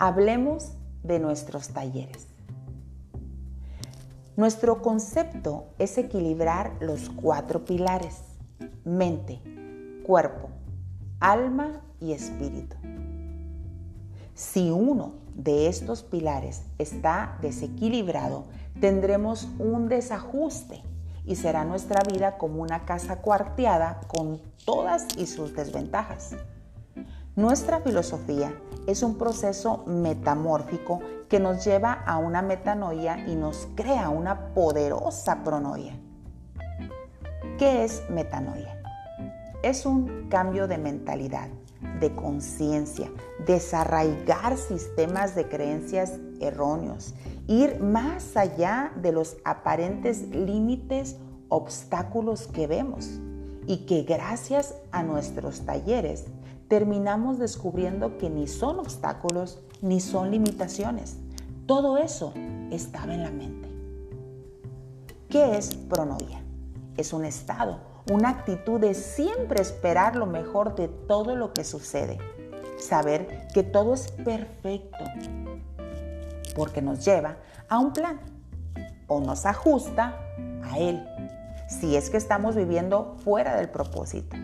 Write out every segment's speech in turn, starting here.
hablemos de nuestros talleres. Nuestro concepto es equilibrar los cuatro pilares, mente, cuerpo, alma y espíritu. Si uno de estos pilares está desequilibrado, tendremos un desajuste y será nuestra vida como una casa cuarteada con todas y sus desventajas. Nuestra filosofía es un proceso metamórfico que nos lleva a una metanoia y nos crea una poderosa pronoia. ¿Qué es metanoia? Es un cambio de mentalidad, de conciencia, desarraigar sistemas de creencias erróneos, ir más allá de los aparentes límites, obstáculos que vemos y que gracias a nuestros talleres terminamos descubriendo que ni son obstáculos ni son limitaciones. Todo eso estaba en la mente. ¿Qué es pronoia? Es un estado, una actitud de siempre esperar lo mejor de todo lo que sucede. Saber que todo es perfecto, porque nos lleva a un plan o nos ajusta a él, si es que estamos viviendo fuera del propósito.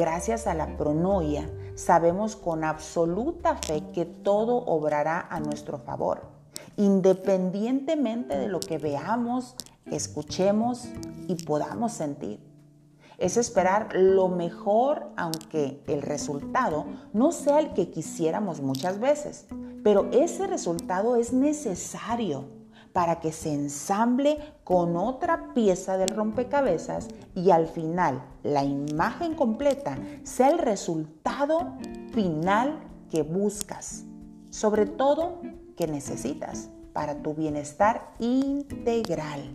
Gracias a la pronoia, sabemos con absoluta fe que todo obrará a nuestro favor, independientemente de lo que veamos, escuchemos y podamos sentir. Es esperar lo mejor aunque el resultado no sea el que quisiéramos muchas veces, pero ese resultado es necesario para que se ensamble con otra pieza del rompecabezas y al final la imagen completa sea el resultado final que buscas, sobre todo que necesitas para tu bienestar integral.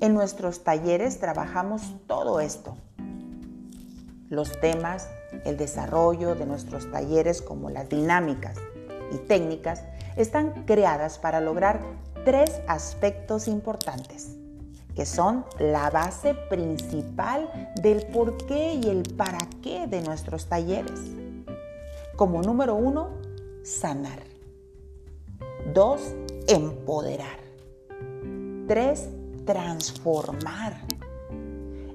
En nuestros talleres trabajamos todo esto. Los temas, el desarrollo de nuestros talleres como las dinámicas y técnicas están creadas para lograr tres aspectos importantes, que son la base principal del por qué y el para qué de nuestros talleres. Como número uno, sanar. Dos, empoderar. Tres, transformar.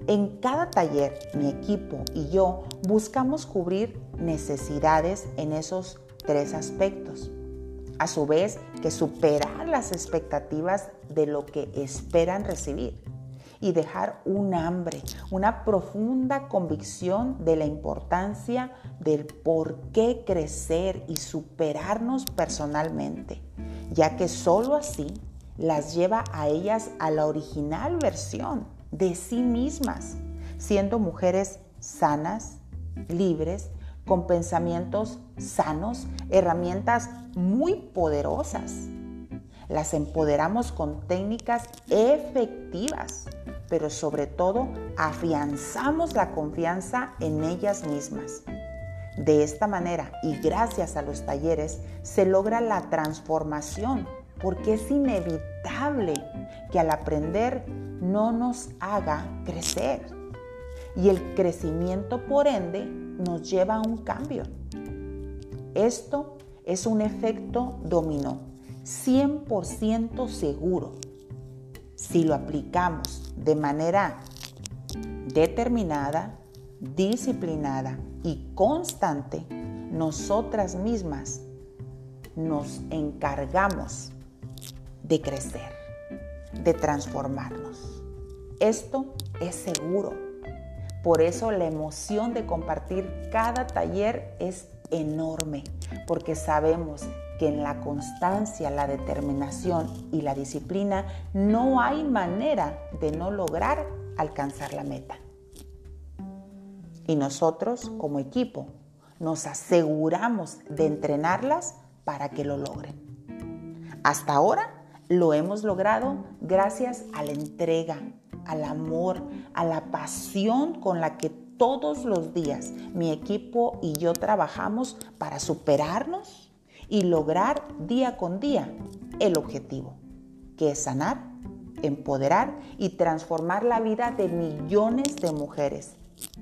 En cada taller, mi equipo y yo buscamos cubrir necesidades en esos tres aspectos a su vez que superar las expectativas de lo que esperan recibir y dejar un hambre, una profunda convicción de la importancia del por qué crecer y superarnos personalmente, ya que sólo así las lleva a ellas a la original versión de sí mismas, siendo mujeres sanas, libres con pensamientos sanos, herramientas muy poderosas. Las empoderamos con técnicas efectivas, pero sobre todo afianzamos la confianza en ellas mismas. De esta manera y gracias a los talleres se logra la transformación porque es inevitable que al aprender no nos haga crecer. Y el crecimiento por ende nos lleva a un cambio. Esto es un efecto dominó, 100% seguro. Si lo aplicamos de manera determinada, disciplinada y constante, nosotras mismas nos encargamos de crecer, de transformarnos. Esto es seguro. Por eso la emoción de compartir cada taller es enorme, porque sabemos que en la constancia, la determinación y la disciplina no hay manera de no lograr alcanzar la meta. Y nosotros como equipo nos aseguramos de entrenarlas para que lo logren. Hasta ahora lo hemos logrado gracias a la entrega, al amor, a la pasión con la que todos los días mi equipo y yo trabajamos para superarnos y lograr día con día el objetivo, que es sanar, empoderar y transformar la vida de millones de mujeres.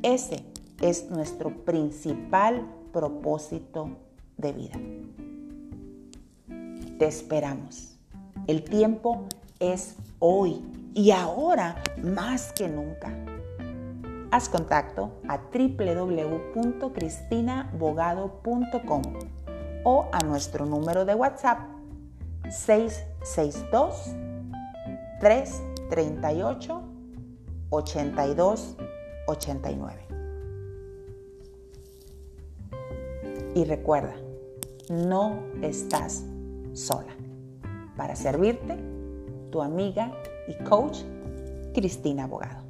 Ese es nuestro principal propósito de vida. Te esperamos. El tiempo es hoy y ahora más que nunca. Haz contacto a www.cristinabogado.com o a nuestro número de WhatsApp 662 338 8289. Y recuerda, no estás sola. Para servirte, tu amiga y coach Cristina Abogado.